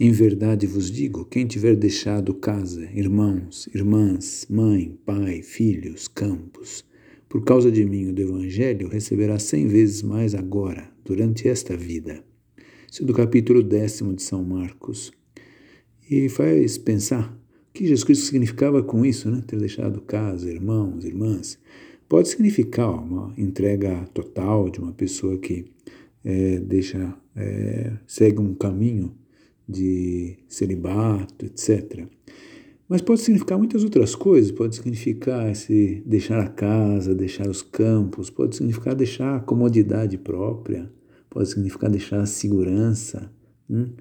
Em verdade vos digo: quem tiver deixado casa, irmãos, irmãs, mãe, pai, filhos, campos, por causa de mim o do Evangelho, receberá cem vezes mais agora, durante esta vida. Isso é do capítulo décimo de São Marcos. E faz pensar o que Jesus Cristo significava com isso, né? Ter deixado casa, irmãos, irmãs. Pode significar uma entrega total de uma pessoa que é, deixa, é, segue um caminho de celibato, etc. Mas pode significar muitas outras coisas, pode significar esse deixar a casa, deixar os campos, pode significar deixar a comodidade própria, pode significar deixar a segurança hum?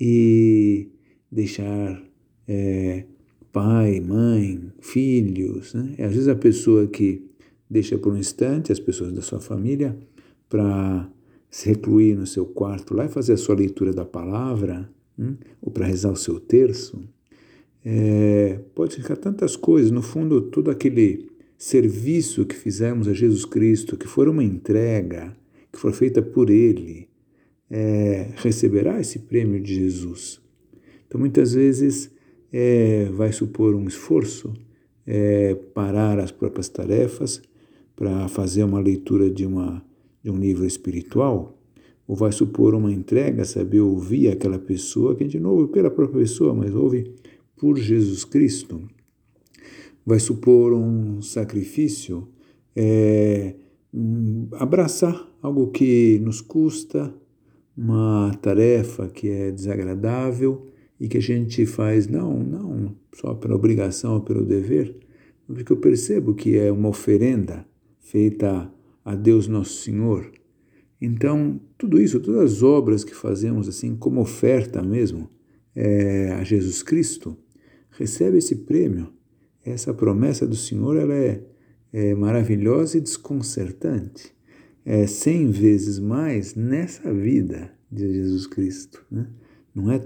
e deixar é, pai, mãe, filhos. Né? E às vezes a pessoa que deixa por um instante as pessoas da sua família para se recluir no seu quarto lá e fazer a sua leitura da palavra, hum? ou para rezar o seu terço, é, pode significar tantas coisas. No fundo, todo aquele serviço que fizemos a Jesus Cristo, que for uma entrega, que for feita por Ele, é, receberá esse prêmio de Jesus. Então, muitas vezes, é, vai supor um esforço, é, parar as próprias tarefas para fazer uma leitura de, uma, de um livro espiritual, ou vai supor uma entrega, saber ouvir aquela pessoa, que de novo pela própria pessoa, mas ouve por Jesus Cristo. Vai supor um sacrifício, é, abraçar algo que nos custa, uma tarefa que é desagradável e que a gente faz não, não só pela obrigação ou pelo dever, porque eu percebo que é uma oferenda feita a Deus Nosso Senhor então, tudo isso, todas as obras que fazemos assim como oferta mesmo é, a Jesus Cristo, recebe esse prêmio. Essa promessa do Senhor ela é, é maravilhosa e desconcertante. É cem vezes mais nessa vida de Jesus Cristo. Né? Não é,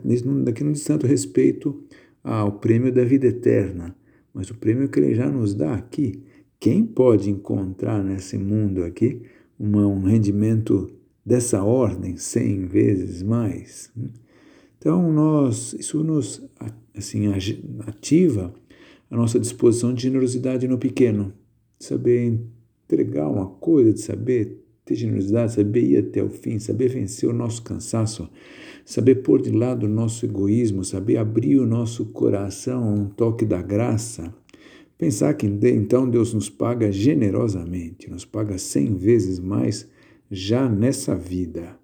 daqui não diz tanto respeito ao prêmio da vida eterna, mas o prêmio que ele já nos dá aqui. Quem pode encontrar nesse mundo aqui uma, um rendimento dessa ordem cem vezes mais. Então nós isso nos assim ativa a nossa disposição de generosidade no pequeno, de saber entregar uma coisa, de saber ter generosidade, saber ir até o fim, saber vencer o nosso cansaço, saber pôr de lado o nosso egoísmo, saber abrir o nosso coração a um toque da graça, Pensar que então Deus nos paga generosamente, nos paga cem vezes mais já nessa vida.